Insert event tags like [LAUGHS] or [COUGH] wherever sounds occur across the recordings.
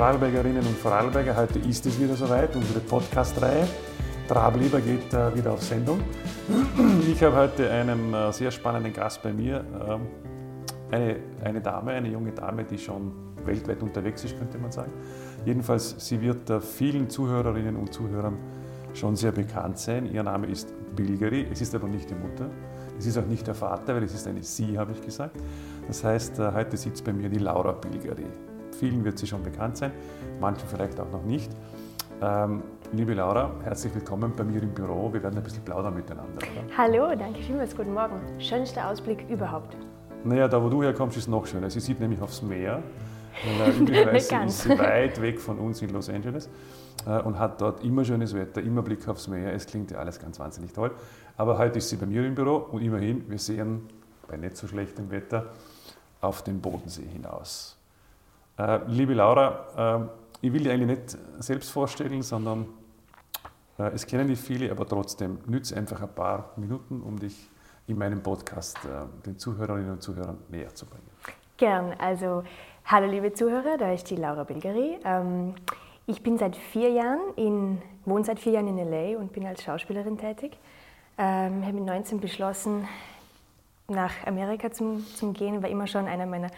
Vorarlbergerinnen und Vorarlberger, heute ist es wieder soweit, unsere Podcast-Reihe. Trablieber geht äh, wieder auf Sendung. [CLEARS THROAT] Ich habe heute einen äh, sehr spannenden Gast bei mir, ähm, eine, eine Dame, eine junge Dame, die schon weltweit unterwegs ist, könnte man sagen. Jedenfalls, sie wird äh, vielen Zuhörerinnen und Zuhörern schon sehr bekannt sein. Ihr Name ist Bilgeri, es ist aber nicht die Mutter. Es ist auch nicht der Vater, weil es ist eine Sie, habe ich gesagt. Das heißt, äh, heute sitzt bei mir die Laura Bilgeri. Vielen wird sie schon bekannt sein, manchen vielleicht auch noch nicht. Ähm, liebe Laura, herzlich willkommen bei mir im Büro. Wir werden ein bisschen plaudern miteinander. Oder? Hallo, danke vielmals, guten Morgen. Schönster Ausblick überhaupt. Naja, da wo du herkommst, ist noch schöner. Sie sieht nämlich aufs Meer. [LAUGHS] Üblicherweise ist sie weit weg von uns in Los Angeles äh, und hat dort immer schönes Wetter, immer Blick aufs Meer. Es klingt ja alles ganz wahnsinnig toll. Aber heute ist sie bei mir im Büro und immerhin, wir sehen bei nicht so schlechtem Wetter auf den Bodensee hinaus. Äh, liebe Laura, äh, ich will dich eigentlich nicht selbst vorstellen, sondern äh, es kennen dich viele, aber trotzdem nütze einfach ein paar Minuten, um dich in meinem Podcast äh, den Zuhörerinnen und Zuhörern näher zu bringen. Gern. Also, hallo liebe Zuhörer, da ist die Laura Bilgeri. Ähm, ich bin seit vier Jahren in, wohne seit vier Jahren in LA und bin als Schauspielerin tätig. Ähm, habe mit 19 beschlossen, nach Amerika zu, zu gehen, war immer schon einer meiner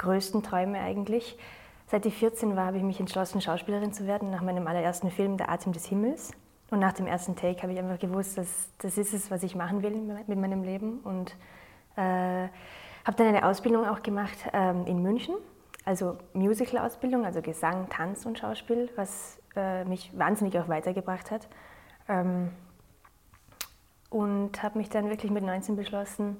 größten Träume eigentlich. Seit ich 14 war, habe ich mich entschlossen, Schauspielerin zu werden, nach meinem allerersten Film Der Atem des Himmels. Und nach dem ersten Take habe ich einfach gewusst, dass das ist es, was ich machen will mit meinem Leben. Und äh, habe dann eine Ausbildung auch gemacht ähm, in München, also Musical-Ausbildung, also Gesang, Tanz und Schauspiel, was äh, mich wahnsinnig auch weitergebracht hat. Ähm, und habe mich dann wirklich mit 19 beschlossen,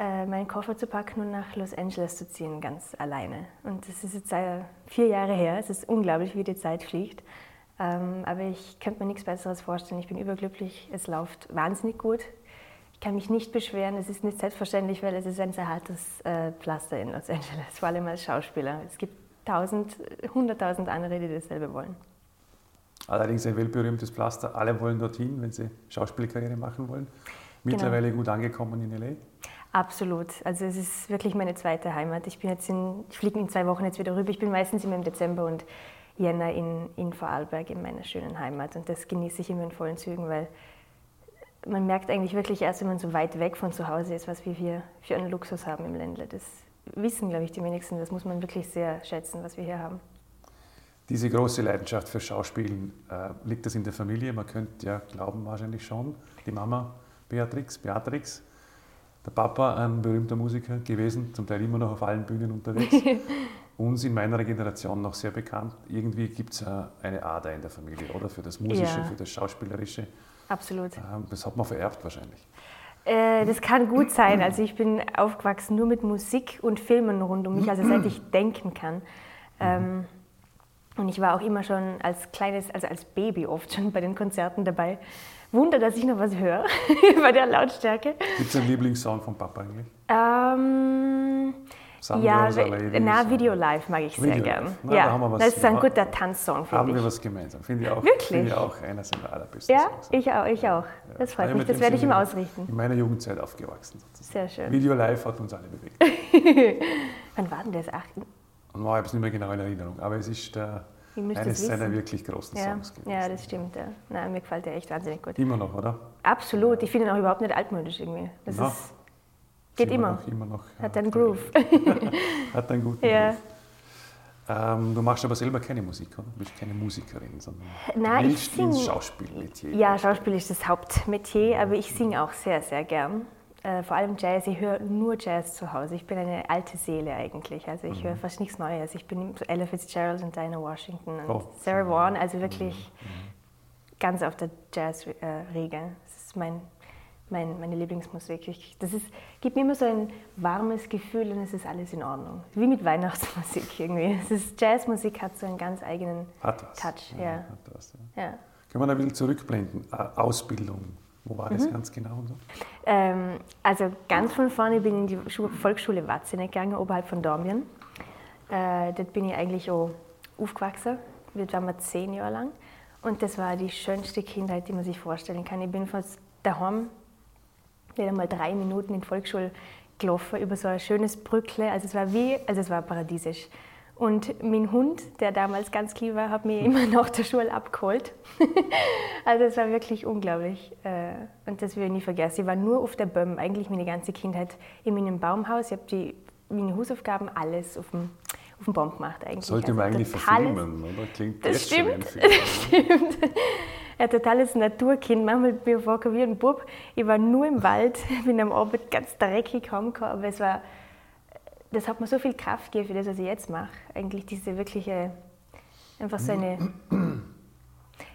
äh, meinen Koffer zu packen und nach Los Angeles zu ziehen, ganz alleine. Und das ist jetzt äh, vier Jahre her. Es ist unglaublich, wie die Zeit fliegt. Ähm, aber ich könnte mir nichts Besseres vorstellen. Ich bin überglücklich. Es läuft wahnsinnig gut. Ich kann mich nicht beschweren. Es ist nicht selbstverständlich, weil es ist ein sehr hartes äh, Pflaster in Los Angeles, vor allem als Schauspieler. Es gibt tausend, hunderttausend andere, die dasselbe wollen. Allerdings ein weltberühmtes Pflaster. Alle wollen dorthin, wenn sie Schauspielkarriere machen wollen. Mittlerweile genau. gut angekommen in L.A. Absolut. Also es ist wirklich meine zweite Heimat. Ich bin jetzt in, ich fliege in zwei Wochen jetzt wieder rüber. Ich bin meistens immer im Dezember und Jänner in, in Vorarlberg in meiner schönen Heimat. Und das genieße ich immer in vollen Zügen, weil man merkt eigentlich wirklich erst, wenn man so weit weg von zu Hause ist, was wir hier für einen Luxus haben im Ländle. Das wissen, glaube ich, die wenigsten. Das muss man wirklich sehr schätzen, was wir hier haben. Diese große Leidenschaft für Schauspielen, äh, liegt das in der Familie? Man könnte ja glauben, wahrscheinlich schon. Die Mama Beatrix, Beatrix der Papa, ein berühmter Musiker gewesen, zum Teil immer noch auf allen Bühnen unterwegs. [LAUGHS] Uns in meiner Generation noch sehr bekannt. Irgendwie gibt es eine Ader in der Familie, oder? Für das Musische, ja. für das Schauspielerische. Absolut. Ähm, das hat man vererbt wahrscheinlich. Äh, das kann gut sein. Also ich bin aufgewachsen nur mit Musik und Filmen rund um mich, also seit ich denken kann. Ähm, und ich war auch immer schon als kleines, also als Baby oft schon bei den Konzerten dabei. Wunder, dass ich noch was höre [LAUGHS] bei der Lautstärke. Gibt es einen Lieblingssong von Papa eigentlich? Ähm, ja, na, Video Live mag ich Video sehr gern. Na, ja, da das ist ein guter Tanzsong, finde Haben wir was gemeinsam, finde ich auch. Wirklich? Finde ich auch einer seiner allerbesten Ja, Songs. ich auch, ich auch. Das freut ja, mich, das werde ich ihm ausrichten. In meiner Jugendzeit aufgewachsen sozusagen. Sehr schön. Video Live hat uns alle bewegt. [LAUGHS] Wann war denn das? Ach, ich habe es nicht mehr genau in Erinnerung, aber es ist der eines seiner wirklich großen ja. Songs gewesen. Ja, das stimmt. Ja. Nein, mir gefällt der echt wahnsinnig gut. Immer noch, oder? Absolut. Ich finde ihn auch überhaupt nicht altmodisch irgendwie. Das no. ist, geht immer. Noch, immer noch. Hat einen Groove. [LAUGHS] Hat einen guten ja. Groove. Ähm, du machst aber selber keine Musik, oder? Du bist keine Musikerin, sondern Nein, du ich sing, ins Schauspielmetier. Ja, Schauspiel ist das Hauptmetier, aber ich singe auch sehr, sehr gern. Äh, vor allem Jazz. Ich höre nur Jazz zu Hause. Ich bin eine alte Seele eigentlich. Also ich mhm. höre fast nichts Neues. Ich bin so Ella Fitzgerald und Dinah Washington und oh. Sarah Vaughan. Also wirklich mhm. mhm. ganz auf der Jazz-Regel. Das ist mein, mein, meine Lieblingsmusik. Ich, das ist, gibt mir immer so ein warmes Gefühl und es ist alles in Ordnung. Wie mit Weihnachtsmusik irgendwie. Es ist, Jazzmusik hat so einen ganz eigenen Touch. Ja, ja. Hat was, ja. ja. Können wir da ein bisschen zurückblenden? Äh, Ausbildung, wo war das mhm. ganz genau? So? Ähm, also ganz von vorne bin ich in die Volksschule Watzene gegangen, oberhalb von Dormien. Äh, dort bin ich eigentlich auch aufgewachsen. Dort waren wir zehn Jahre lang. Und das war die schönste Kindheit, die man sich vorstellen kann. Ich bin von daheim nicht einmal drei Minuten in die Volksschule gelaufen, über so ein schönes Brückle. Also es war wie, also es war paradiesisch. Und mein Hund, der damals ganz klein war, hat mich immer nach der Schule abgeholt. [LAUGHS] also es war wirklich unglaublich. Äh, und das will ich nie vergessen. Ich war nur auf der Böhm, eigentlich meine ganze Kindheit in meinem Baumhaus. Ich habe die meine Hausaufgaben alles auf dem, auf dem Baum gemacht eigentlich. Sollte man Also eigentlich verfilmen, oder? Klingt Das stimmt. Film. [LAUGHS] Stimmt. Ein totales Naturkind. Manchmal bin ich vorgekommen wie ein Bub. Ich war nur im Wald, [LAUGHS] bin am Abend ganz dreckig heimgekommen, aber es war, das hat mir so viel Kraft gegeben für das, was ich jetzt mache. Eigentlich diese wirkliche, einfach so eine, [CLEARS THROAT]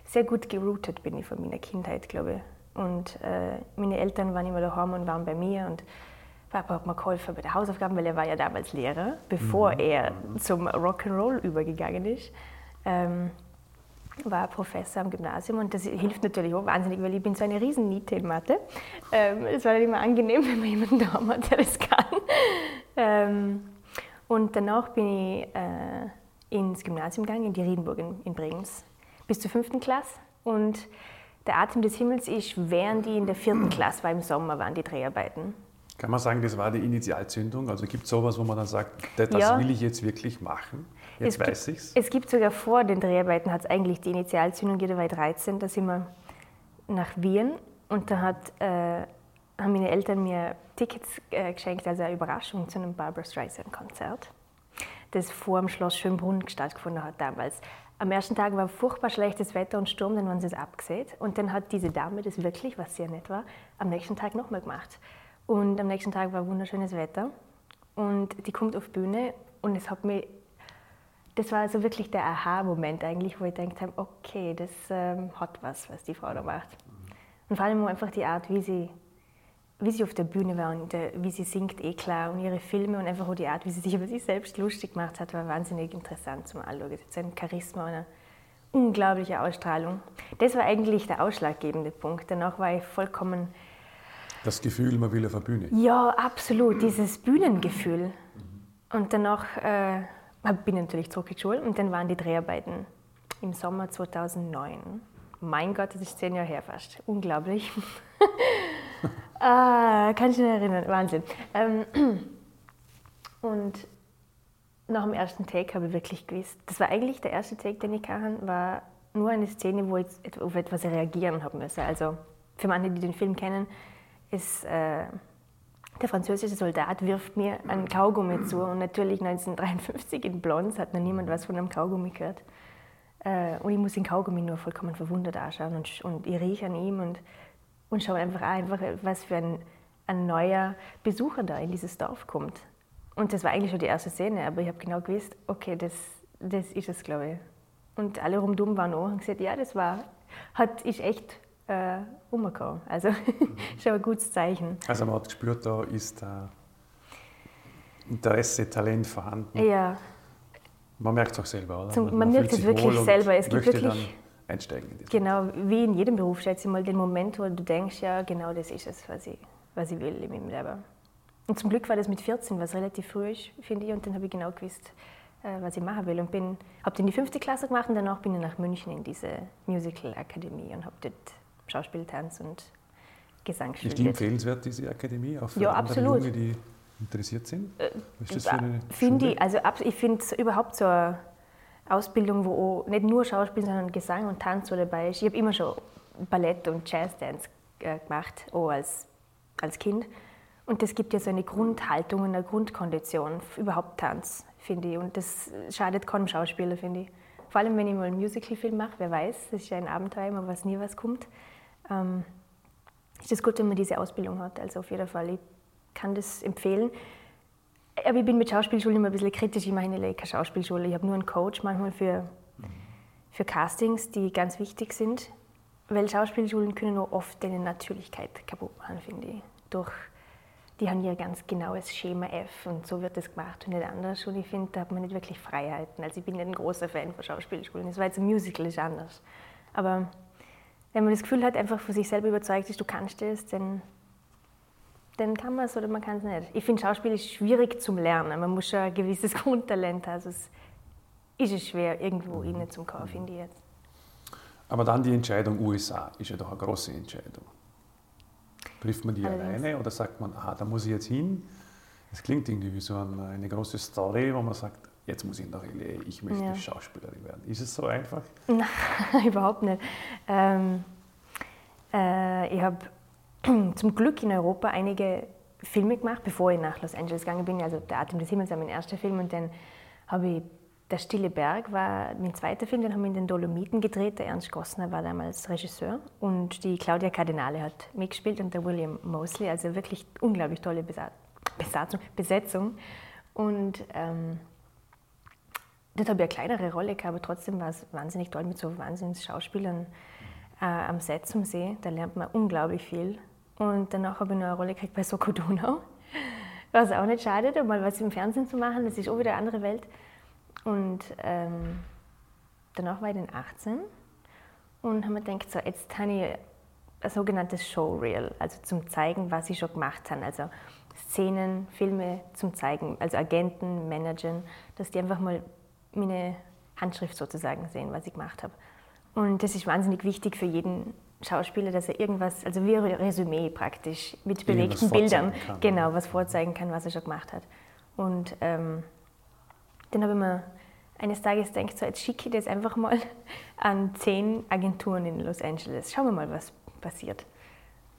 sehr gut geroutet bin ich von meiner Kindheit, glaube ich. Und äh, meine Eltern waren immer daheim und waren bei mir und Papa hat mir geholfen bei den Hausaufgaben, weil er war ja damals Lehrer, bevor er zum Rock'n'Roll übergegangen ist. Ähm, war Professor am Gymnasium und das hilft natürlich auch wahnsinnig, weil ich bin so eine riesen Niete in Mathe. Ähm, es war dann immer angenehm, [LAUGHS] wenn man jemanden da hat, der das kann. Ähm, und danach bin ich äh, ins Gymnasium gegangen, in die Riedenburg in, in Bregenz, bis zur fünften Klasse. Und der Atem des Himmels ist, während ich in der vierten Klasse war, im Sommer waren die Dreharbeiten. Kann man sagen, das war die Initialzündung? Also gibt es sowas, wo man dann sagt, das Ja. will ich jetzt wirklich machen? Jetzt Es weiß gibt- ich's. Es gibt sogar vor den Dreharbeiten hat es eigentlich die Initialzündung, jeder war 13, da sind wir nach Wien und da hat, äh, haben meine Eltern mir Tickets äh, geschenkt, also eine Überraschung zu einem Barbara Streisand-Konzert, das vor dem Schloss Schönbrunn stattgefunden hat damals. Am ersten Tag war furchtbar schlechtes Wetter und Sturm, dann waren sie es abgesehen. Und dann hat diese Dame das wirklich, was sehr nett war, am nächsten Tag nochmal gemacht. Und am nächsten Tag war wunderschönes Wetter. Und die kommt auf Bühne und es hat mich das war also wirklich der Aha-Moment eigentlich, wo ich gedacht habe, okay, das ähm, hat was, was die Frau da macht. Und vor allem auch einfach die Art, wie sie, wie sie auf der Bühne war und äh, wie sie singt, eh klar, und ihre Filme und einfach auch die Art, wie sie sich über sich selbst lustig gemacht hat, war wahnsinnig interessant zum Anschauen. Sie hat ein Charisma und eine unglaubliche Ausstrahlung. Das war eigentlich der ausschlaggebende Punkt. Danach war ich vollkommen Das Gefühl, man will auf der Bühne. ja, absolut, dieses Bühnengefühl. Und danach äh, bin ich natürlich zurück in die Schule und dann waren die Dreharbeiten im Sommer 2009. Mein Gott, das ist zehn Jahre her fast. Unglaublich. ah, [LAUGHS] kann ich mich erinnern, Wahnsinn. Ähm, [CLEARS THROAT] und nach dem ersten Take habe ich wirklich gewusst, das war eigentlich der erste Take, den ich kann, war nur eine Szene, wo ich auf etwas reagieren habe müssen. Also für manche, die den Film kennen, ist äh, der französische Soldat wirft mir einen Kaugummi zu und natürlich 1953 in Blons hat noch niemand was von einem Kaugummi gehört. Äh, und ich muss den Kaugummi nur vollkommen verwundert anschauen und, und ich rieche an ihm und, und schaue einfach an, einfach, was für ein, ein neuer Besucher da in dieses Dorf kommt. Und das war eigentlich schon die erste Szene, aber ich habe genau gewusst, okay, das, das ist es, glaube ich. Und alle rumdumm waren auch und gesagt, ja, das war, hat, ist echt äh, umgekommen. Also [LAUGHS] schon ein gutes Zeichen. Also man hat gespürt, da ist äh, Interesse, Talent vorhanden. Ja, Man merkt es auch selber, oder? Zum- man merkt fühlt es wirklich selber. Es gibt wirklich- einsteigen genau, wie in jedem Beruf, schätze ich mal, den Moment, wo du denkst, ja, genau das ist es, was ich, was ich will in meinem Leben. Und zum Glück war das mit 14, was relativ früh ist, finde ich, und dann habe ich genau gewusst, äh, was ich machen will. Und bin, habe dann die fünfte Klasse gemacht und danach bin ich nach München in diese Musical-Akademie und habe dort Schauspiel, Tanz und Gesang Ist die studiert. empfehlenswert, diese Akademie, auch für Ja, andere absolut. Junge, die interessiert sind? Was ist das für eine Finde ich, also ich finde so überhaupt so eine Ausbildung, wo auch nicht nur Schauspiel, sondern Gesang und Tanz so dabei ist. Ich habe immer schon Ballett und Jazzdance äh, gemacht, auch als, als Kind. Und das gibt ja so eine Grundhaltung und eine Grundkondition, überhaupt Tanz, finde ich. Und das schadet keinem Schauspieler, finde ich. Vor allem, wenn ich mal einen Musicalfilm mache, wer weiß, das ist ja ein Abenteuer, immer was nie was kommt. Ähm, ist es gut, wenn man diese Ausbildung hat. Also auf jeden Fall, ich kann das empfehlen. Aber ich bin mit Schauspielschulen immer ein bisschen kritisch. Ich in LA keine Schauspielschule. Ich habe nur einen Coach manchmal für, für Castings, die ganz wichtig sind. Weil Schauspielschulen können nur oft deine Natürlichkeit kaputt machen, finde ich. Durch, die haben hier ganz genaues Schema F und so wird das gemacht und nicht anders. Und ich finde, da hat man nicht wirklich Freiheiten. Also ich bin nicht ein großer Fan von Schauspielschulen. Das war jetzt ein Musical, ist anders. Aber wenn man das Gefühl hat, einfach von sich selber überzeugt ist, du kannst das, dann dann kann man es oder man kann es nicht. Ich finde, Schauspiel ist schwierig zum Lernen. Man muss schon ein gewisses [LAUGHS] Grundtalent haben. Also es ist es schwer, irgendwo rein zum kommen, finde ich jetzt. Aber dann die Entscheidung USA ist ja doch eine große Entscheidung. Trifft man die Allerdings. alleine oder sagt man, aha, da muss ich jetzt hin? Das klingt irgendwie wie so eine, eine große Story, wo man sagt, jetzt muss ich nach LA, ich möchte Ja. Schauspielerin werden. Ist es so einfach? Nein, [LAUGHS] überhaupt nicht. Ähm, äh, ich habe [CLEARS THROAT] zum Glück in Europa einige Filme gemacht, bevor ich nach Los Angeles gegangen bin. Also Der Atem des Himmels war mein erster Film und dann habe ich Der Stille Berg war mein zweiter Film, den haben wir in den Dolomiten gedreht. Der Ernst Gossner war damals Regisseur und die Claudia Cardinale hat mitgespielt und der William Mosley. Also wirklich unglaublich tolle Besa Besatzung, Besetzung. Und ähm, dort habe ich eine kleinere Rolle gehabt, aber trotzdem war es wahnsinnig toll mit so Wahnsinns-Schauspielern äh, am Set zum See. Da lernt man unglaublich viel. Und danach habe ich noch eine Rolle gekriegt bei Soko Donau, [LAUGHS] was auch nicht schadet, um mal was im Fernsehen zu machen. Das ist auch wieder eine andere Welt. Und ähm, danach war ich dann 18 und habe mir gedacht, so, jetzt habe ich ein sogenanntes Showreel, also zum Zeigen, was ich schon gemacht habe. Also Szenen, Filme zum Zeigen, also Agenten, Managern, dass die einfach mal meine Handschrift sozusagen sehen, was ich gemacht habe. Und das ist wahnsinnig wichtig für jeden Schauspieler, dass er irgendwas, also wie ein Resümee praktisch, mit bewegten Bildern, kann, genau, was vorzeigen kann, was er schon gemacht hat. Und ähm, dann habe ich mir eines Tages gedacht, so jetzt schicke ich das einfach mal [LAUGHS] an zehn Agenturen in Los Angeles. Schauen wir mal, was passiert.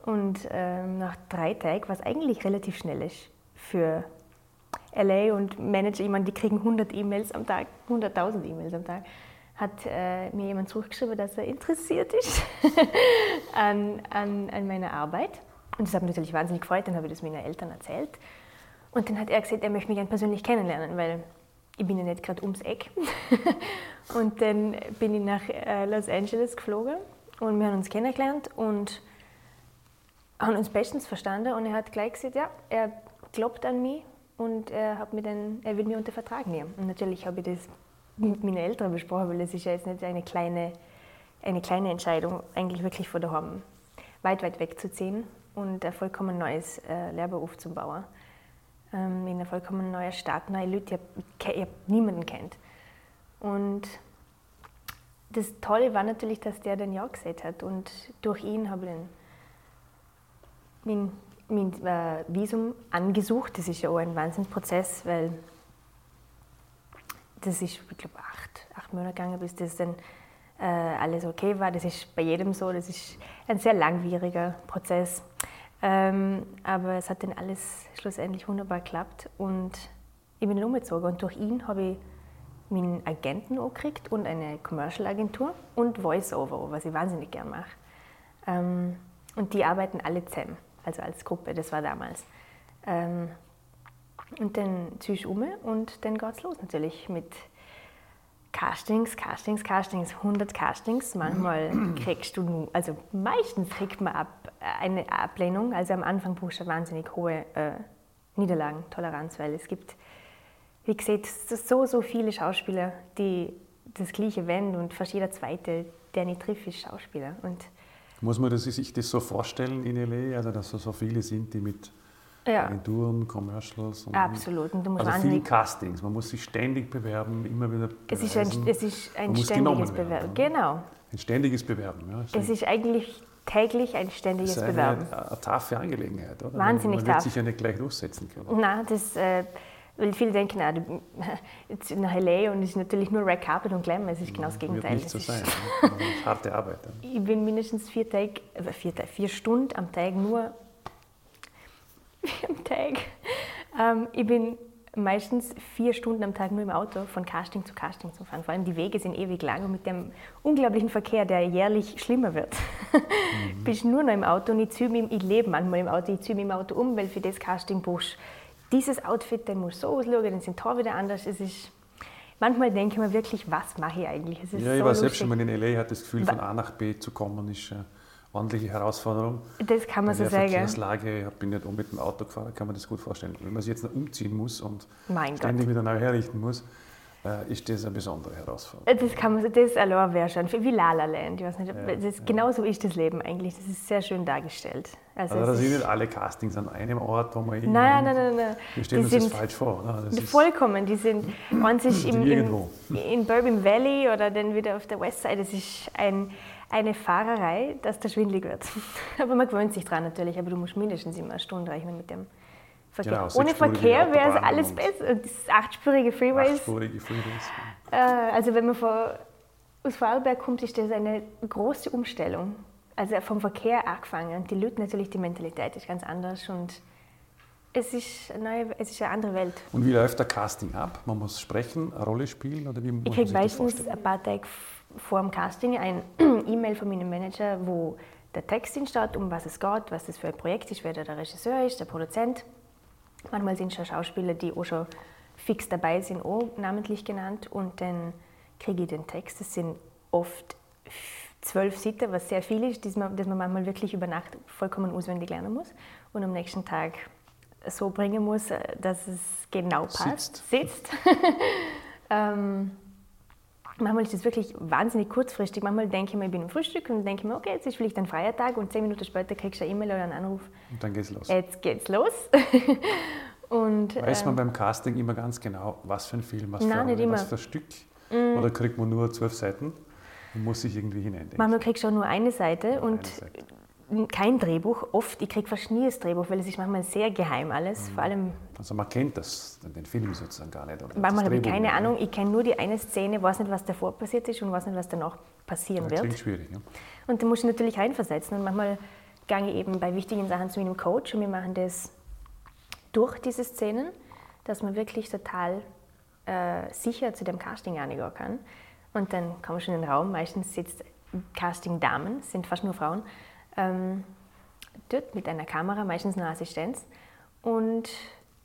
Und ähm, nach drei Tagen, was eigentlich relativ schnell ist für LA und Manager, ich meine, die kriegen 100 E-Mails am Tag, 100.000 E-Mails am Tag, hat äh, mir jemand zurückgeschrieben, dass er interessiert ist [LAUGHS] an, an, an meiner Arbeit. Und das hat mich natürlich wahnsinnig gefreut, dann habe ich das meinen Eltern erzählt. Und dann hat er gesagt, er möchte mich gerne persönlich kennenlernen, weil ich bin ja nicht gerade ums Eck. [LAUGHS] und dann bin ich nach äh, Los Angeles geflogen und wir haben uns kennengelernt und haben uns bestens verstanden und er hat gleich gesagt, ja, er glaubt an mich und er, hat mir dann, er will mich unter Vertrag nehmen. Und natürlich habe ich das mit meinen Eltern besprochen, weil das ist ja jetzt nicht eine kleine, eine kleine Entscheidung, eigentlich wirklich von daheim weit, weit wegzuziehen und ein vollkommen neues äh, Lehrberuf zu bauen. Ähm, in einer vollkommen neuen Stadt, neue Leute, die ich, ich hab niemanden kennt. Und das Tolle war natürlich, dass der dann Ja gesagt hat und durch ihn habe ich dann mein, mein äh, Visum angesucht. Das ist ja auch ein Wahnsinnsprozess, weil das ist, ich glaube, acht, acht Monate gegangen, bis das dann äh, alles okay war. Das ist bei jedem so. Das ist ein sehr langwieriger Prozess. Ähm, aber es hat dann alles schlussendlich wunderbar geklappt und ich bin umgezogen. Und durch ihn habe ich meinen Agenten auch gekriegt und eine Commercial-Agentur und Voice-Over, was ich wahnsinnig gern mache. Ähm, und die arbeiten alle zusammen, also als Gruppe, das war damals. Ähm, und dann ziehe ich um und dann geht es los natürlich mit Castings, Castings, Castings, 100 Castings. Manchmal [CLEARS THROAT] kriegst du, nur- also meistens kriegt man ab, eine Ablehnung. Also am Anfang brauchst du eine wahnsinnig hohe äh, Niederlagentoleranz, weil es gibt, wie gesagt, so, so viele Schauspieler, die das Gleiche wenden und fast jeder Zweite, der nicht trifft, ist Schauspieler. Und Muss man das, sich das so vorstellen in LA, also dass so, so viele sind, die mit ja, Agenturen, Commercials und absolut. Und du musst also viele Castings. Man muss sich ständig bewerben, immer wieder Es ist ein, beweisen. es ist ein ständiges Bewerben. Genau. Ein ständiges Bewerben. Ja. Es ist eigentlich täglich ein ständiges das ist Bewerben. eine, eine taffe Angelegenheit, oder? Wahnsinnig Man wird sich ja nicht gleich durchsetzen können. Nein, das, äh, weil viele denken, ah, du, [LAUGHS] jetzt nach LA und es ist natürlich nur Red Carpet und Glamour. Es ist genau das Wird Gegenteil. nicht Es so sein. ne? [LAUGHS] Harte Arbeit. Ja. Ich bin mindestens vier, Tage, äh, vier, vier Stunden am Tag nur [LAUGHS] am Tag. Ähm, ich bin meistens vier Stunden am Tag nur im Auto von Casting zu Casting zu fahren. Vor allem die Wege sind ewig lang und mit dem unglaublichen Verkehr, der jährlich schlimmer wird, bin ich nur noch im Auto und ich, ziehe mich, ich lebe manchmal im Auto, ich ziehe mich im Auto um, weil für das Casting brauchst du dieses Outfit, dann muss so ausschauen, dann sind die Haare wieder anders. Es ist, manchmal denke ich mir wirklich, was mache ich eigentlich? Ja, ich so war selbst schon mal in LA, hatte das Gefühl, von A nach B zu kommen, ist eine ordentliche Herausforderung. Das kann man so der sagen. Verkehrslage, ich bin nicht mit dem Auto gefahren, kann man das gut vorstellen. Wenn man sich jetzt noch umziehen muss und Mein ständig Gott. wieder neu herrichten muss, ist das eine besondere Herausforderung. Das kann man, so- das allein wäre schon, wie La La Land, ich weiß nicht, das, genau so ist das Leben eigentlich, das ist sehr schön dargestellt. Also Also da es sind nicht alle Castings an einem Ort, wo man nein, nein, nein, nein, Wir stellen die uns das falsch vor. Das vollkommen, die sind, man sich im, im, irgendwo. in Bourbon Valley oder dann wieder auf der Westside, das ist ein, eine Fahrerei, dass der schwindlig wird. [LAUGHS] Aber man gewöhnt sich dran natürlich, aber du musst mindestens immer eine Stunde rechnen mit dem Verkehr. Genau, Ohne Verkehr wäre es alles besser. Das achtspurige Freeways. Achtspurige Freeways. Äh, also wenn man von, aus Vorarlberg kommt, ist das eine große Umstellung. Also vom Verkehr angefangen. Und die Leute natürlich, die Mentalität ist ganz anders. Und es ist eine, neue, es ist eine andere Welt. Und wie läuft der Casting ab? Man muss sprechen, eine Rolle spielen oder wie muss Ich kriege meistens ein paar Tage vor dem Casting ein [CLEARS THROAT] E-Mail von meinem Manager, wo der Text drin steht, um was es geht, was das für ein Projekt ist, wer der Regisseur ist, der Produzent. Manchmal sind schon Schauspieler, die auch schon fix dabei sind, auch namentlich genannt. Und dann kriege ich den Text. Das sind oft zwölf Seiten, was sehr viel ist, das man, das man manchmal wirklich über Nacht vollkommen auswendig lernen muss und am nächsten Tag so bringen muss, äh, dass es genau passt. Sitzt. Sitzt. [LAUGHS] ähm, manchmal ist es wirklich wahnsinnig kurzfristig. Manchmal denke ich mir, ich bin im Frühstück und denke mir, okay, jetzt ist vielleicht ein freier Tag und zehn Minuten später kriegst du eine E-Mail oder einen Anruf, Und dann geht's los. jetzt geht's los. [LAUGHS] und, Weiß man ähm, beim Casting immer ganz genau, was für ein Film, was, Nein, für, nicht was für ein Stück? Oder kriegt man nur zwölf Seiten und muss sich irgendwie hineindenken? manchmal kriegst du auch nur eine Seite und Eine Seite. Kein Drehbuch. Oft, ich kriege fast nie das Drehbuch, weil es ist manchmal sehr geheim alles. Vor allem, Also man kennt das, den Film sozusagen gar nicht. Oder das manchmal habe ich keine nicht. Ahnung. Ich kenne nur die eine Szene, weiß nicht, was davor passiert ist und weiß nicht, was danach passieren Das wird. klingt schwierig. Ja? Und da muss ich natürlich reinversetzen. Und manchmal gehe ich eben bei wichtigen Sachen zu meinem Coach und wir machen das durch diese Szenen, dass man wirklich total äh, sicher zu dem Casting reingehen kann. Und dann kommen wir schon in den Raum. Meistens sitzt Casting-Damen, sind fast nur Frauen, ähm, dort mit einer Kamera, meistens eine Assistenz. Und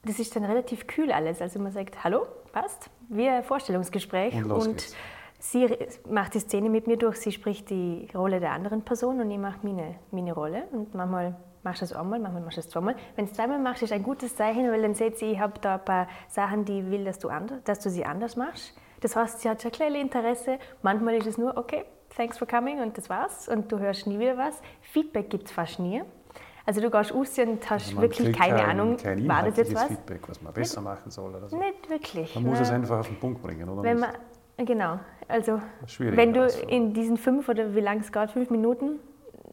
das ist dann relativ kühl alles. Also man sagt, hallo, passt, wir ein Vorstellungsgespräch. Und geht's. Sie macht die Szene mit mir durch, sie spricht die Rolle der anderen Person und ich mache meine, meine Rolle. Und manchmal machst du es einmal, manchmal machst du es zweimal. Wenn du es zweimal machst, ist ein gutes Zeichen, weil dann sieht sie, ich habe da ein paar Sachen, die ich will, dass du, anders, dass du sie anders machst. Das heißt, sie hat schon ein kleines Interesse. Manchmal ist es nur, okay, thanks for coming und das war's. Und du hörst nie wieder was. Feedback gibt es fast nie. Also du gehst raus und hast Also wirklich keine kein, Ahnung, kein war das jetzt was? Feedback, was man besser machen soll oder so. Nicht wirklich. Man muss es einfach auf den Punkt bringen, oder? Wenn nicht? man, genau, also wenn du Herausforderung. in diesen fünf oder wie lange es geht, fünf Minuten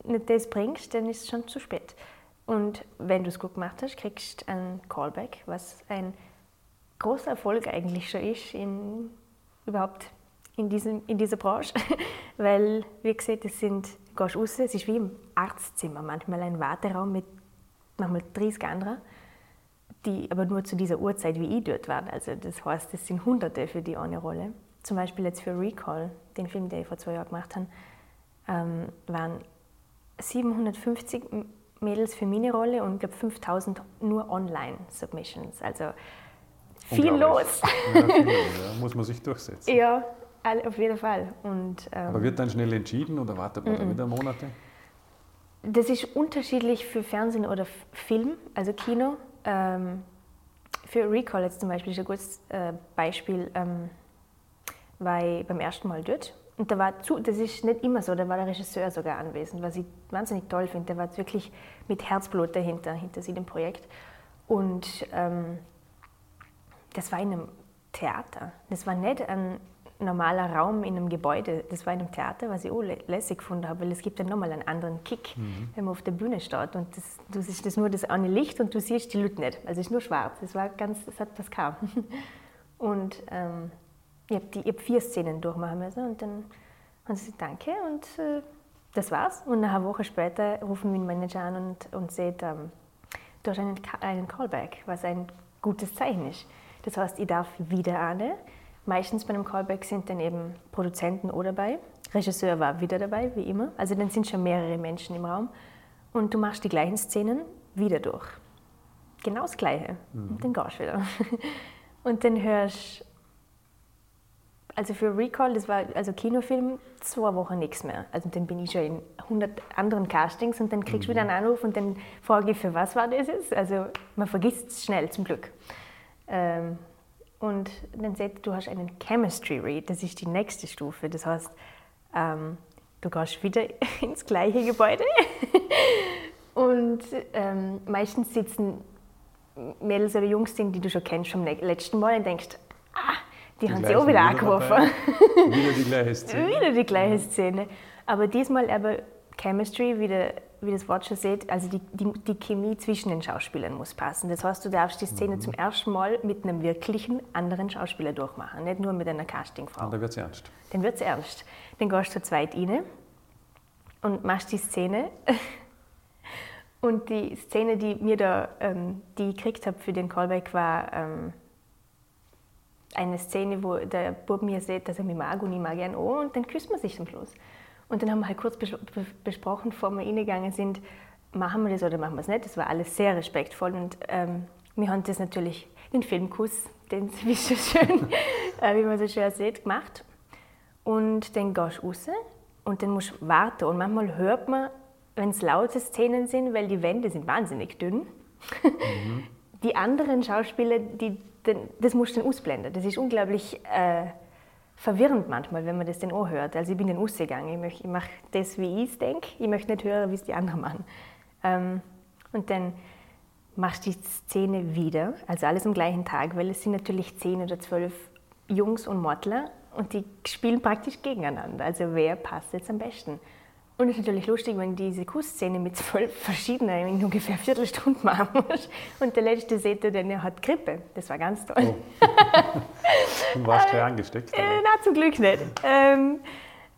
nicht das bringst, dann ist es schon zu spät. Und wenn du es gut gemacht hast, kriegst du ein Callback, was ein großer Erfolg eigentlich schon ist in, überhaupt in, diesem, in dieser Branche. [LAUGHS] Weil, wie gesagt, das sind, du gehst raus, es ist wie im Arztzimmer, manchmal ein Warteraum mit manchmal 30 anderen die aber nur zu dieser Uhrzeit wie ich dort waren. Also das heißt, es sind Hunderte für die eine Rolle. Zum Beispiel jetzt für Recall, den Film, den ich vor zwei Jahren gemacht habe, ähm, waren 750 M- Mädels für meine Rolle und glaube 5000 nur Online-Submissions. Also viel los. Ja, viel [LAUGHS] ja. Muss man sich durchsetzen. ja, auf jeden Fall. Und, ähm, Aber wird dann schnell entschieden oder wartet man dann wieder Monate? Das ist unterschiedlich für Fernsehen oder Film, also Kino. Ähm, für Recall jetzt zum Beispiel ist ein gutes äh, Beispiel, ähm, ich beim ersten Mal dort. Und da war zu, das ist nicht immer so, da war der Regisseur sogar anwesend, was ich wahnsinnig toll finde. Der war wirklich mit Herzblut dahinter, hinter sie dem Projekt. Und ähm, das war in einem Theater. Das war nicht ein normaler Raum in einem Gebäude. Das war in einem Theater, was ich auch lä- lässig gefunden habe, weil es gibt dann nochmal einen anderen Kick, wenn man auf der Bühne steht. Und das, du siehst das nur das eine Licht und du siehst die Leute nicht. Also es ist nur schwarz. Das war ganz, das hat was gehabt. [LAUGHS] Und ähm, ich habe hab vier Szenen durchmachen müssen und dann haben sie gesagt, danke und äh, das war's. Und eine Woche später rufen wir den Manager an und, und sagt, ähm, du hast einen, einen Callback, was ein gutes Zeichen ist. Das heißt, ich darf wieder eine. Meistens bei einem Callback sind dann eben Produzenten auch dabei. Regisseur war wieder dabei, wie immer. Also dann sind schon mehrere Menschen im Raum. Und du machst die gleichen Szenen wieder durch. Genau das Gleiche. Und dann gehst du wieder. [LAUGHS] Und dann hörst also für Recall, das war also Kinofilm, zwei Wochen nichts mehr. Also dann bin ich schon in 100 anderen Castings und dann kriegst du wieder einen Anruf und dann frage ich, für was war das jetzt? Also man vergisst es schnell, zum Glück. Ähm, und dann sagt du hast einen Chemistry Read, das ist die nächste Stufe. Das heißt, ähm, du gehst wieder [LAUGHS] ins gleiche Gebäude [LAUGHS] und ähm, meistens sitzen Mädels oder Jungs drin, die du schon kennst vom le- letzten Mal und denkst, ah, die, haben sie auch wieder angerufen. [LAUGHS] Wieder die gleiche Szene. wieder die gleiche Szene. Aber diesmal aber Chemistry wieder wie das Wort schon sieht, also die, die, die Chemie zwischen den Schauspielern muss passen. Das heißt, du darfst die Szene mhm. zum ersten Mal mit einem wirklichen anderen Schauspieler durchmachen, nicht nur mit einer Castingfrau. Und dann wird es ernst. Dann wird es ernst. Dann gehst du zu zweit rein und machst die Szene. [LAUGHS] Und die Szene, die mir da, ähm, die ich gekriegt habe für den Callback, war ähm, eine Szene, wo der Bub mir sagt, dass er mich mag und ich mag ihn auch und dann küsst man sich zum Schluss. Und dann haben wir halt kurz bes besprochen, bevor wir reingegangen sind, machen wir das oder machen wir es nicht. Das war alles sehr respektvoll und ähm, wir haben das natürlich, den Filmkuss, den [LAUGHS] wie, so schön, [LAUGHS] äh, wie man so schön sieht, gemacht. Und dann gehst du raus und dann musst du warten. Und manchmal hört man, wenn es laute Szenen sind, weil die Wände sind wahnsinnig dünn. [LAUGHS] Mhm. Die anderen Schauspieler, die, das musst du dann ausblenden. Das ist unglaublich äh, verwirrend manchmal, wenn man das dann auch hört. Also ich bin dann ausgegangen. Ich, ich mache das, wie ich es denke. Ich möchte nicht hören, wie es die anderen machen. Ähm, und dann machst du die Szene wieder, also alles am gleichen Tag, weil es sind natürlich zehn oder zwölf Jungs und Mortler und die spielen praktisch gegeneinander. Also wer passt jetzt am besten? Und es ist natürlich lustig, wenn diese Kussszene mit zwölf verschiedenen in ungefähr Viertelstunde machen muss. Und der letzte seht ihr, denn er hat Grippe. Das war ganz toll. Oh. Du warst gleich angesteckt? Äh, na, zum Glück nicht. Ähm,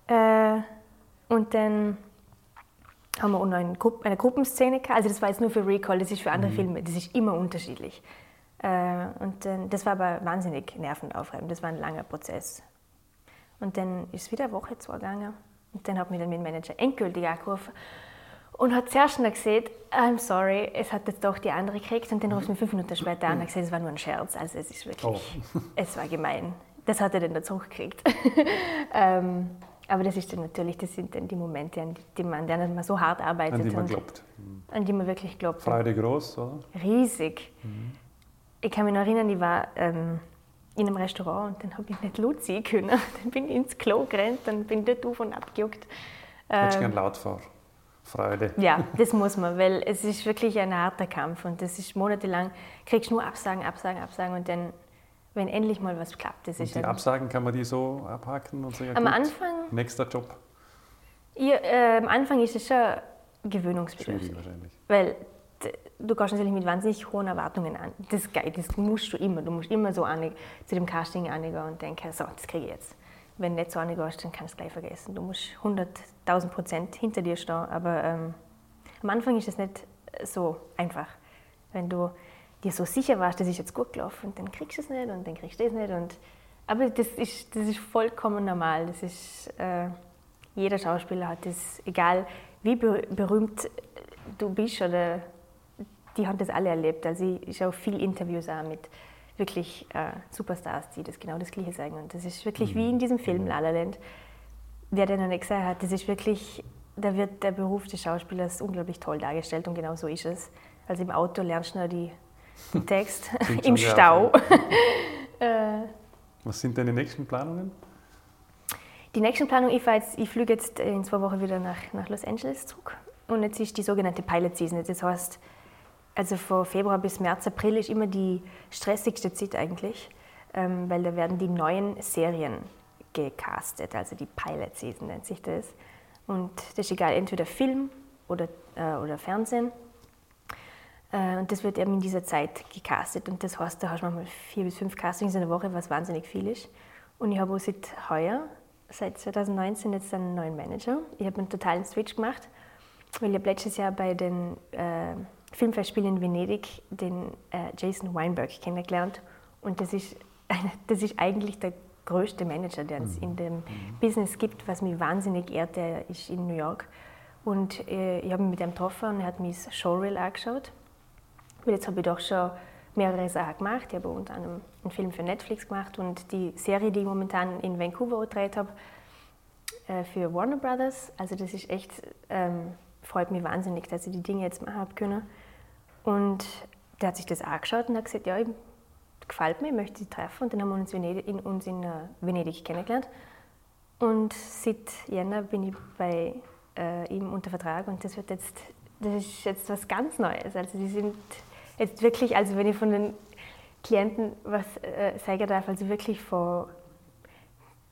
äh, und dann haben wir auch noch eine, Grupp eine Gruppenszene gehabt. Also das war jetzt nur für Recall, das ist für andere mhm. Filme. Das ist immer unterschiedlich. Äh, und dann, das war aber wahnsinnig nervenaufreibend. Das war ein langer Prozess. Und dann ist es wieder eine Woche, zwei gegangen. Und dann hat mich dann mein Manager endgültig angerufen und hat zuerst noch gesagt, I'm sorry, es hat jetzt doch die andere gekriegt. Und dann ruft mich fünf Minuten später an und gesagt, es war nur ein Scherz. Also es ist wirklich, oh. es war gemein. Das hat er dann dazu gekriegt. [LAUGHS] ähm, aber das ist dann natürlich, das sind dann die Momente, an die man, an man so hart arbeitet. An die man glaubt. An die man wirklich glaubt. Freude groß, oder? Riesig. Mhm. Ich kann mich noch erinnern, ich war ähm, in einem Restaurant und dann habe ich nicht laut [LAUGHS] sehen können. Dann bin ich ins Klo gerannt, dann bin ich dort auf und abgejuckt. Hättest du ähm, gerne laut vor Freude? Ja, [LAUGHS] das muss man, weil es ist wirklich ein harter Kampf und das ist monatelang, kriegst du nur Absagen, Absagen, Absagen und dann, wenn endlich mal was klappt, das und ist die Absagen, kann man die so abhaken und sagen, am gut, Anfang, nächster Job? Ja, äh, am Anfang ist es schon gewöhnungsbedürftig. Schwierig wahrscheinlich. Weil du gehst natürlich mit wahnsinnig hohen Erwartungen an. Das ist geil, das musst du immer. Du musst immer so an, zu dem Casting angehen und denken, so, das kriege ich jetzt. Wenn du nicht so angehst, dann kannst du es gleich vergessen. Du musst 100.000 Prozent hinter dir stehen. Aber ähm, am Anfang ist es nicht so einfach. Wenn du dir so sicher warst, das ist jetzt gut gelaufen, dann kriegst du es nicht und dann kriegst du es nicht. Und, aber das ist, das ist vollkommen normal. Das ist, äh, jeder Schauspieler hat das, egal wie berühmt du bist oder die haben das alle erlebt. Also ich schaue viele Interviews auch mit wirklich äh, Superstars, die das genau das Gleiche sagen. Und das ist wirklich mhm. wie in diesem Film La La Land. Wer den noch nicht gesehen hat, das ist wirklich, da wird der Beruf des Schauspielers unglaublich toll dargestellt und genau so ist es. Also im Auto lernst du nur die, [LAUGHS] den Text, [LAUGHS] im Stau. [LAUGHS] äh, Was sind deine nächsten Planungen? Die nächsten Planungen, ich, jetzt, ich fliege jetzt in zwei Wochen wieder nach, nach Los Angeles zurück. Und jetzt ist die sogenannte Pilot Season. Das heißt, also von Februar bis März, April ist immer die stressigste Zeit eigentlich, ähm, weil da werden die neuen Serien gecastet, also die Pilot Season nennt sich das. Und das ist egal, entweder Film oder, äh, oder Fernsehen. Äh, und das wird eben in dieser Zeit gecastet. Und das heißt, da hast du manchmal vier bis fünf Castings in der Woche, was wahnsinnig viel ist. Und ich habe auch seit heuer, seit 2019, jetzt einen neuen Manager. Ich habe einen totalen Switch gemacht, weil ich letztes Jahr bei den äh, Filmfestspiel in Venedig den äh, Jason Weinberg kennengelernt. Und das ist, [LAUGHS] das ist eigentlich der größte Manager, der es mhm. in dem mhm. Business gibt, was mich wahnsinnig ehrt. Der ist in New York. Und äh, ich habe mich mit ihm getroffen und er hat mir das Showreel angeschaut. Und jetzt habe ich doch schon mehrere Sachen gemacht. Ich habe unter anderem einen Film für Netflix gemacht und die Serie, die ich momentan in Vancouver gedreht habe, äh, für Warner Brothers. Also das ist echt, ähm, freut mich wahnsinnig, dass ich die Dinge jetzt machen habe können. Und der hat sich das angeschaut und hat gesagt, ja, gefällt mir, ich möchte sie treffen. Und dann haben wir uns, Venedig, in, uns in uh, Venedig kennengelernt. Und seit Jänner bin ich bei äh, ihm unter Vertrag und das wird jetzt, das ist jetzt was ganz Neues. Also die sind jetzt wirklich, also wenn ich von den Klienten was äh, sagen darf, also wirklich von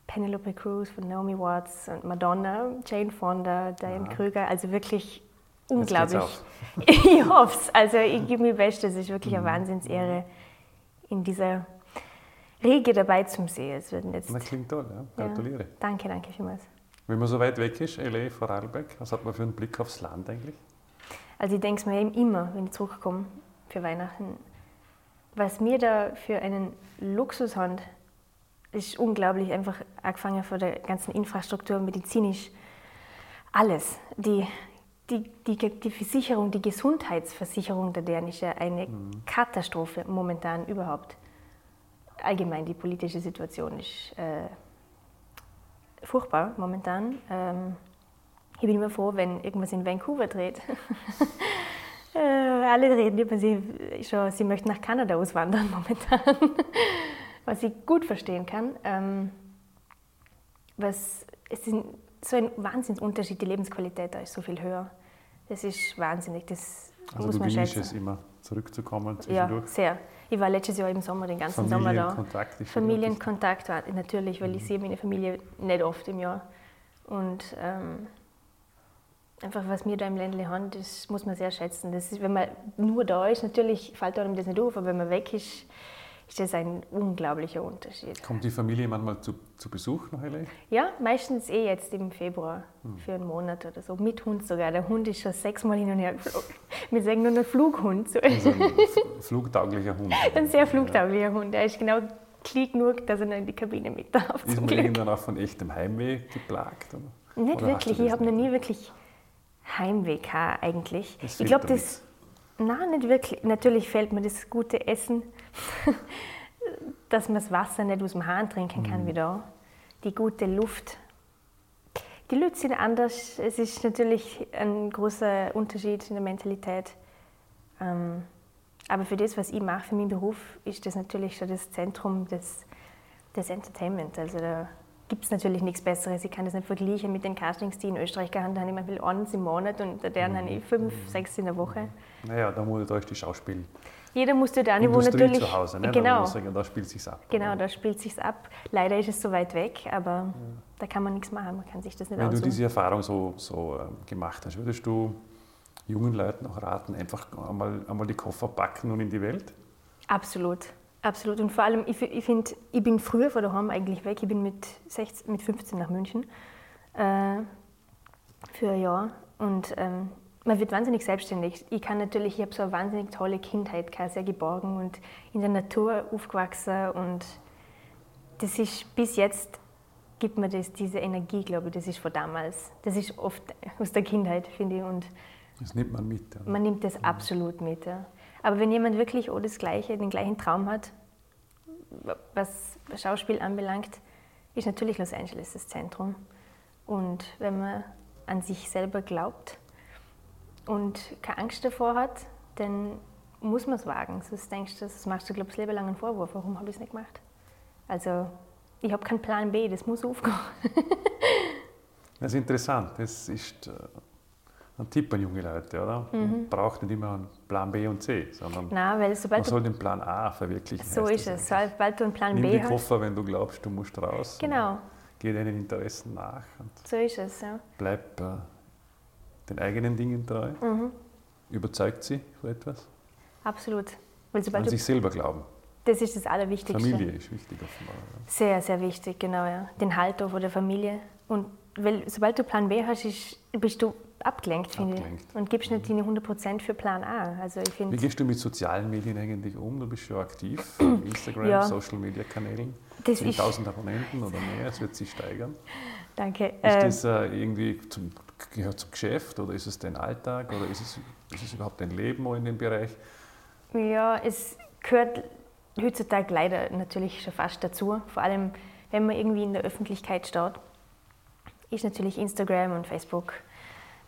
Penelope Cruz, von Naomi Watts und Madonna, Jane Fonda, Diane ja. Krüger, also wirklich unglaublich. [LAUGHS] ich hoffe es. Also ich gebe mir Bestes. Es ist wirklich eine mhm. Wahnsinnsehre, in dieser Riege dabei zu sehen. Es wird jetzt das klingt toll, ja. Gratuliere. Ja, danke, danke vielmals. Wenn man so weit weg ist, L.A., Vorarlberg, was hat man für einen Blick aufs Land eigentlich? Also ich denke es mir eben immer, wenn ich zurückkomme für Weihnachten, was wir da für einen Luxus haben, ist unglaublich. Einfach angefangen von der ganzen Infrastruktur, medizinisch, alles. Die, die, die, die Versicherung, die Gesundheitsversicherung der ja eine mhm. Katastrophe momentan überhaupt. Allgemein die politische Situation ist äh, furchtbar momentan. Ähm, ich bin immer froh, wenn irgendwas in Vancouver dreht. [LAUGHS] äh, alle reden über sie schon, sie möchten nach Kanada auswandern [LAUGHS] momentan, was ich gut verstehen kann. Ähm, was, es ist so ein Wahnsinnsunterschied, die Lebensqualität da ist so viel höher. Das ist wahnsinnig, das also muss man schätzen. es immer zurückzukommen zwischendurch? Ja, sehr. Ich war letztes Jahr im Sommer den ganzen Sommer da. Familienkontakt Familienkontakt war natürlich, weil ich mhm. sehe meine Familie nicht oft im Jahr. Und ähm, einfach was wir da im Ländle haben, das muss man sehr schätzen. Das ist, wenn man nur da ist, natürlich fällt einem das nicht auf, aber wenn man weg ist, ist das ein unglaublicher Unterschied. Kommt die Familie manchmal zu, zu Besuch nach LA? Ja, meistens eh jetzt im Februar hm. für einen Monat oder so, mit Hund sogar. Der Hund ist schon sechsmal hin und her geflogen. [LAUGHS] Wir sagen nur ein Flughund. So. Also ein flugtauglicher Hund. [LAUGHS] ein sehr flugtauglicher ja. Hund. Er ist genau klick genug, dass er noch in die Kabine mit darf. Ist man irgendwann auch von echtem Heimweh geplagt? Oder? Nicht oder wirklich. Ich habe noch nie wirklich Heimweh gehabt, eigentlich. ich glaube, das. Nein, nicht wirklich. Natürlich fällt mir das gute Essen [LAUGHS] dass man das Wasser nicht aus dem Hahn trinken kann mhm. wie da. Die gute Luft. Die Leute sind anders. Es ist natürlich ein großer Unterschied in der Mentalität. Ähm, aber für das, was ich mache, für meinen Beruf, ist das natürlich schon das Zentrum des, des Entertainment. Also da gibt es natürlich nichts Besseres. Ich kann das nicht vergleichen mit den Castings, die in Österreich gehandelt haben. Ich will eins im Monat und deren mhm. habe ich fünf, sechs in der Woche. Naja, da muss euch die Schauspiel jeder musste da wo natürlich. zu Hause, ne? genau. Da, sagen, da spielt sich's ab. Genau, da spielt sich's ab. Leider ist es so weit weg, aber ja. da kann man nichts machen. Man kann sich das nicht Wenn aussuchen. du diese Erfahrung so, so äh, gemacht hast, würdest du jungen Leuten auch raten, einfach einmal, einmal die Koffer packen und in die Welt? Absolut. Absolut. Und vor allem, ich, ich finde, ich bin früher von daheim eigentlich weg. Ich bin mit, 16, mit 15 nach München äh, für ein Jahr. Und ähm, man wird wahnsinnig selbstständig. Ich kann natürlich, ich habe so eine wahnsinnig tolle Kindheit, sehr geborgen und in der Natur aufgewachsen und das ist bis jetzt gibt mir das diese Energie, glaube ich, das ist von damals. Das ist oft aus der Kindheit, finde ich. Und das nimmt man mit. Oder? Man nimmt das ja. absolut mit. Ja. Aber wenn jemand wirklich auch das Gleiche, den gleichen Traum hat, was Schauspiel anbelangt, ist natürlich Los Angeles das Zentrum. Und wenn man an sich selber glaubt, und keine Angst davor hat, dann muss man es wagen. Sonst denkst du, das machst du, glaube ich, das Leben lang einen Vorwurf. Warum habe ich es nicht gemacht? Also, ich habe keinen Plan B, das muss aufgehen. [LAUGHS] das ist interessant. Das ist äh, ein Tipp an junge Leute, oder? Mhm. Man braucht nicht immer einen Plan B und C, sondern Nein, weil sobald man soll den Plan A verwirklichen. So ist es. Sobald du einen Plan Nimm B die Koffer, wenn du glaubst, du musst raus. Genau. Geh deinen Interessen nach. so ist es, ja. Bleib äh, den eigenen Dingen treu? Mhm. Überzeugt sie von etwas? Absolut. Weil sobald An sich selber glauben. Das ist das Allerwichtigste. Familie ist wichtig offenbar. Ja. Sehr, sehr wichtig, genau. Ja. Den Halt von der Familie. Und weil, sobald du Plan B hast, ist, bist du abgelenkt, finde ich. Und gibst nicht deine 100% für Plan A. Also ich Wie gehst du mit sozialen Medien eigentlich um? Du bist schon aktiv, [CLEARS THROAT] Instagram, ja. Social Media Kanälen. Das 10.000 Abonnenten oder mehr, es wird sich steigern. Danke. Ist ähm, das äh, irgendwie zum, gehört zum Geschäft oder ist es dein Alltag oder ist es, ist es überhaupt dein Leben in dem Bereich? Ja, es gehört heutzutage leider natürlich schon fast dazu. Vor allem, wenn man irgendwie in der Öffentlichkeit steht, ist natürlich Instagram und Facebook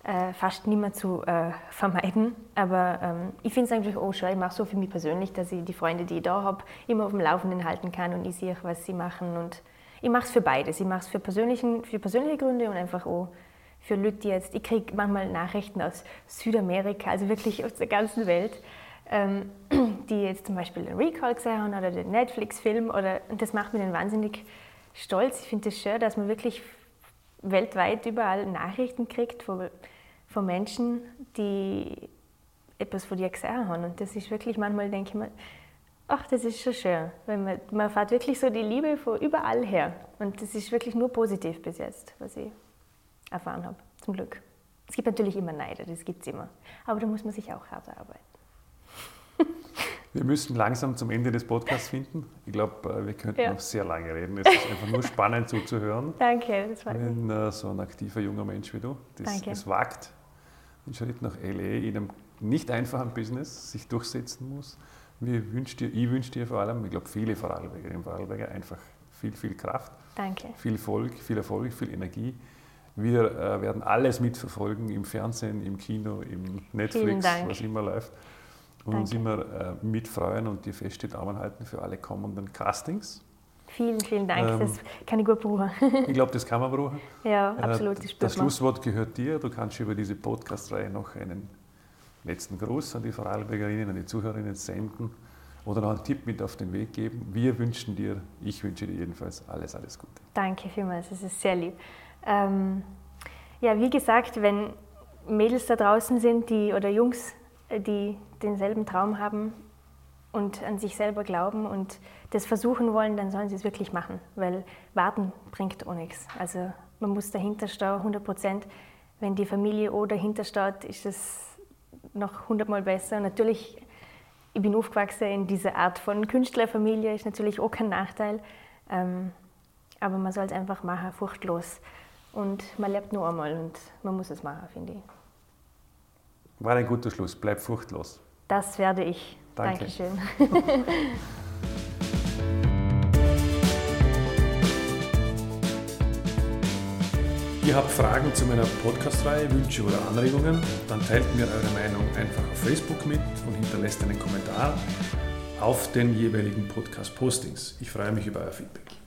äh, fast nicht mehr zu äh, vermeiden. Aber ähm, ich finde es eigentlich auch schön. Ich mache so für mich persönlich, dass ich die Freunde, die ich da habe, immer auf dem Laufenden halten kann und ich sehe, was sie machen. Und ich mache es für beides. Ich mache es für, für persönliche Gründe und einfach auch für Leute, jetzt, ich kriege manchmal Nachrichten aus Südamerika, also wirklich aus der ganzen Welt, ähm, [CLEARS THROAT] die jetzt zum Beispiel den Recall gesehen haben oder den Netflix-Film oder, und das macht mich dann wahnsinnig stolz. Ich finde es das schön, dass man wirklich weltweit überall Nachrichten kriegt von, von Menschen, die etwas von dir gesehen haben. Und das ist wirklich, manchmal denke ich mir, ach, das ist schon schön. Wenn man, man fährt wirklich so die Liebe von überall her. Und das ist wirklich nur positiv bis jetzt, was ich erfahren habe, zum Glück. Es gibt natürlich immer Neider, das gibt es immer. Aber da muss man sich auch hart arbeiten. [LAUGHS] Wir müssen langsam zum Ende des Podcasts finden. Ich glaube, äh, wir könnten ja. noch sehr lange reden. Es ist einfach nur spannend zuzuhören. [LAUGHS] Danke, das war Wenn äh, so ein aktiver junger Mensch wie du das, es wagt, den Schritt nach LA in einem nicht einfachen Business sich durchsetzen muss. Wir wünsch dir, ich wünsche dir vor allem, ich glaube, viele Vorarlberger im Vorarlberger einfach viel, viel Kraft. Danke. Viel Erfolg, viel Erfolg, viel Energie. Wir äh, werden alles mitverfolgen im Fernsehen, im Kino, im Netflix, was immer läuft und uns immer äh, mitfreuen und dir feste Daumen halten für alle kommenden Castings. Vielen, vielen Dank. Ähm, das kann ich gut brauchen. [LAUGHS] ich glaube, das kann man brauchen. Ja, äh, absolut. Äh, das Schlusswort gehört dir. Du kannst über diese Podcast-Reihe noch einen letzten Gruß an die Vorarlbergerinnen, an die Zuhörerinnen senden oder noch einen Tipp mit auf den Weg geben. Wir wünschen dir, ich wünsche dir jedenfalls alles, alles Gute. Danke vielmals, das ist sehr lieb. Ähm, ja, wie gesagt, wenn Mädels da draußen sind, die oder Jungs, die denselben Traum haben und an sich selber glauben und das versuchen wollen, dann sollen sie es wirklich machen, weil warten bringt auch nichts. Also man muss dahinter stehen, 100 Prozent. Wenn die Familie O dahinter steht, ist es noch hundertmal besser. Natürlich, ich bin aufgewachsen in dieser Art von Künstlerfamilie, ist natürlich auch kein Nachteil. Ähm, aber man soll es einfach machen, furchtlos. Und man lebt nur einmal und man muss es machen, finde ich. War ein guter Schluss. Bleib furchtlos. Das werde ich. Danke. Dankeschön. [LAUGHS] Ihr habt Fragen zu meiner Podcast-Reihe, Wünsche oder Anregungen, dann teilt mir eure Meinung einfach auf Facebook mit und hinterlasst einen Kommentar auf den jeweiligen Podcast-Postings. Ich freue mich über euer Feedback.